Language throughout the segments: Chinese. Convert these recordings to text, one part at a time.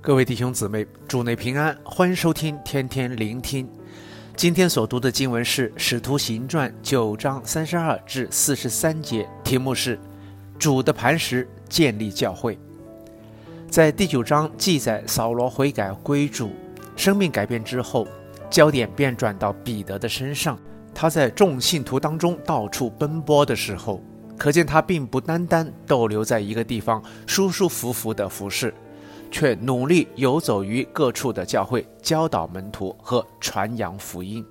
各位弟兄姊妹，主内平安，欢迎收听天天聆听。今天所读的经文是《使徒行传》九章三十二至四十三节，题目是“主的磐石建立教会”。在第九章记载扫罗悔改归主，生命改变之后，焦点便转到彼得的身上。他在众信徒当中到处奔波的时候，可见他并不单单逗留在一个地方舒舒服服的服侍。却努力游走于各处的教会，教导门徒和传扬福音。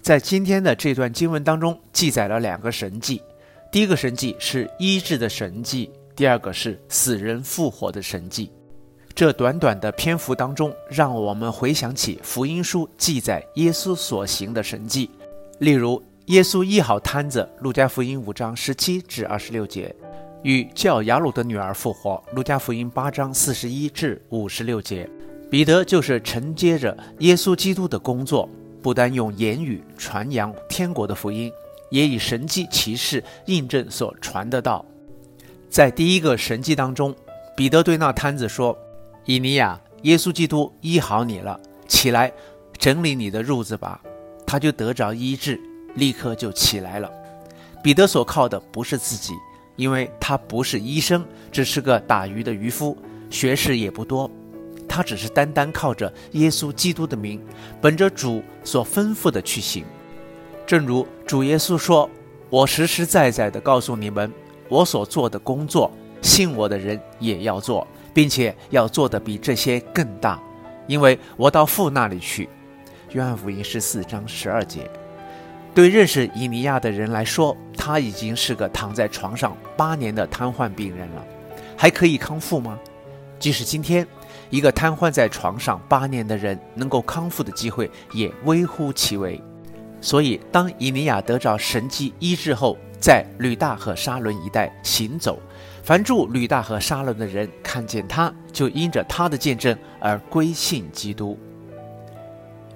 在今天的这段经文当中，记载了两个神迹：第一个神迹是医治的神迹，第二个是死人复活的神迹。这短短的篇幅当中，让我们回想起福音书记载耶稣所行的神迹，例如耶稣医好瘫子，路加福音五章十七至二十六节。与叫雅鲁的女儿复活，路加福音八章四十一至五十六节。彼得就是承接着耶稣基督的工作，不单用言语传扬天国的福音，也以神迹奇事印证所传的道。在第一个神迹当中，彼得对那瘫子说：“以尼亚，耶稣基督医好你了，起来，整理你的褥子吧。”他就得着医治，立刻就起来了。彼得所靠的不是自己。因为他不是医生，只是个打鱼的渔夫，学识也不多。他只是单单靠着耶稣基督的名，本着主所吩咐的去行。正如主耶稣说：“我实实在在的告诉你们，我所做的工作，信我的人也要做，并且要做得比这些更大，因为我到父那里去。”约翰福音十四章十二节。对认识以尼亚的人来说，他已经是个躺在床上八年的瘫痪病人了，还可以康复吗？即使今天，一个瘫痪在床上八年的人能够康复的机会也微乎其微。所以，当以尼亚得着神迹医治后，在吕大和沙伦一带行走，凡住吕大和沙伦的人看见他，就因着他的见证而归信基督。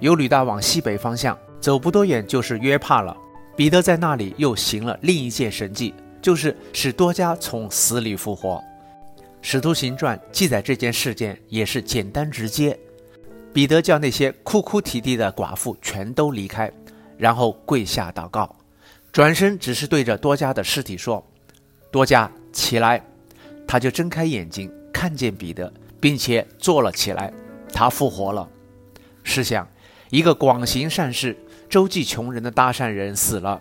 由吕大往西北方向。走不多远就是约帕了。彼得在那里又行了另一件神迹，就是使多加从死里复活。使徒行传记载这件事件也是简单直接。彼得叫那些哭哭啼啼的寡妇全都离开，然后跪下祷告，转身只是对着多加的尸体说：“多加起来。”他就睁开眼睛看见彼得，并且坐了起来。他复活了。试想，一个广行善事。周济穷人的大善人死了，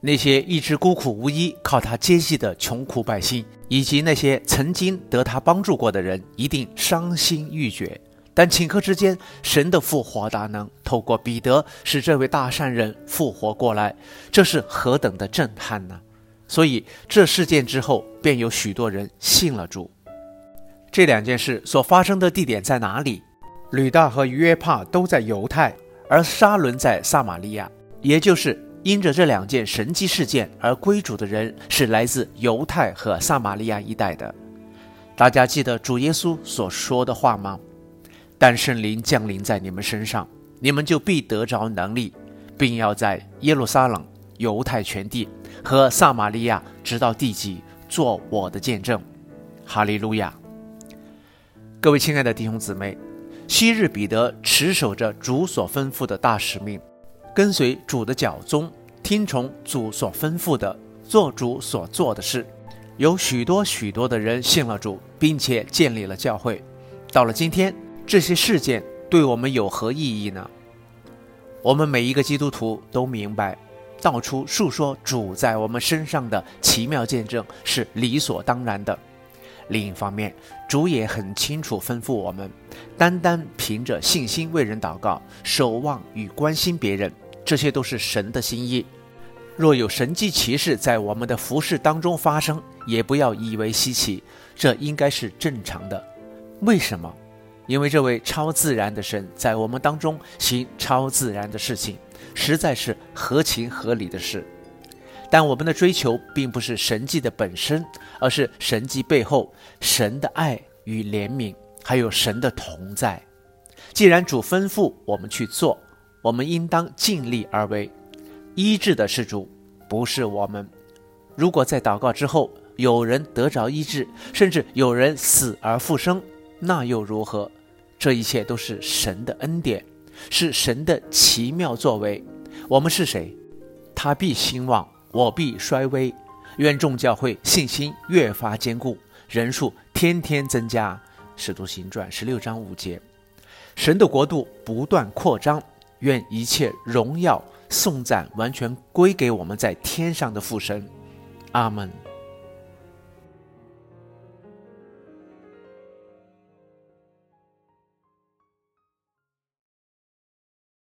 那些一直孤苦无依、靠他接济的穷苦百姓，以及那些曾经得他帮助过的人，一定伤心欲绝。但顷刻之间，神的复活大能透过彼得使这位大善人复活过来，这是何等的震撼呢？所以这事件之后，便有许多人信了主。这两件事所发生的地点在哪里？吕大和约帕都在犹太。而沙仑在撒玛利亚，也就是因着这两件神迹事件而归主的人是来自犹太和撒玛利亚一带的。大家记得主耶稣所说的话吗？但圣灵降临在你们身上，你们就必得着能力，并要在耶路撒冷、犹太全地和撒玛利亚直到地极做我的见证。哈利路亚！各位亲爱的弟兄姊妹。昔日彼得持守着主所吩咐的大使命，跟随主的脚踪，听从主所吩咐的，做主所做的事。有许多许多的人信了主，并且建立了教会。到了今天，这些事件对我们有何意义呢？我们每一个基督徒都明白，道出述说主在我们身上的奇妙见证是理所当然的。另一方面，主也很清楚吩咐我们，单单凭着信心为人祷告、守望与关心别人，这些都是神的心意。若有神迹奇事在我们的服事当中发生，也不要以为稀奇，这应该是正常的。为什么？因为这位超自然的神在我们当中行超自然的事情，实在是合情合理的事。但我们的追求并不是神迹的本身，而是神迹背后神的爱与怜悯，还有神的同在。既然主吩咐我们去做，我们应当尽力而为。医治的是主，不是我们。如果在祷告之后有人得着医治，甚至有人死而复生，那又如何？这一切都是神的恩典，是神的奇妙作为。我们是谁？他必兴旺，我必衰微。愿众教会信心越发坚固，人数天天增加。使徒行传十六章五节，神的国度不断扩张。愿一切荣耀颂赞完全归给我们在天上的父神。阿门。